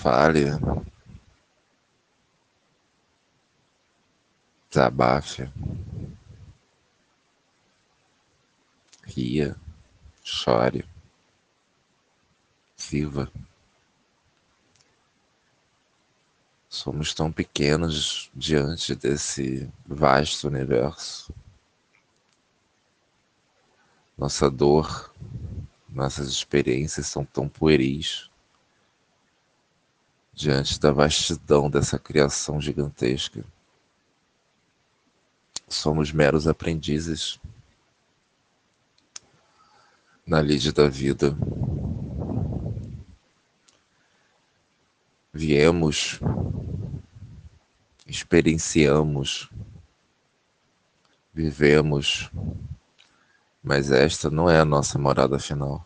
Fale. Desabafe. Ria. Chore. Viva. Somos tão pequenos diante desse vasto universo. Nossa dor, nossas experiências são tão pueris diante da vastidão dessa criação gigantesca. Somos meros aprendizes na lide da vida. Viemos, experienciamos, vivemos, mas esta não é a nossa morada final.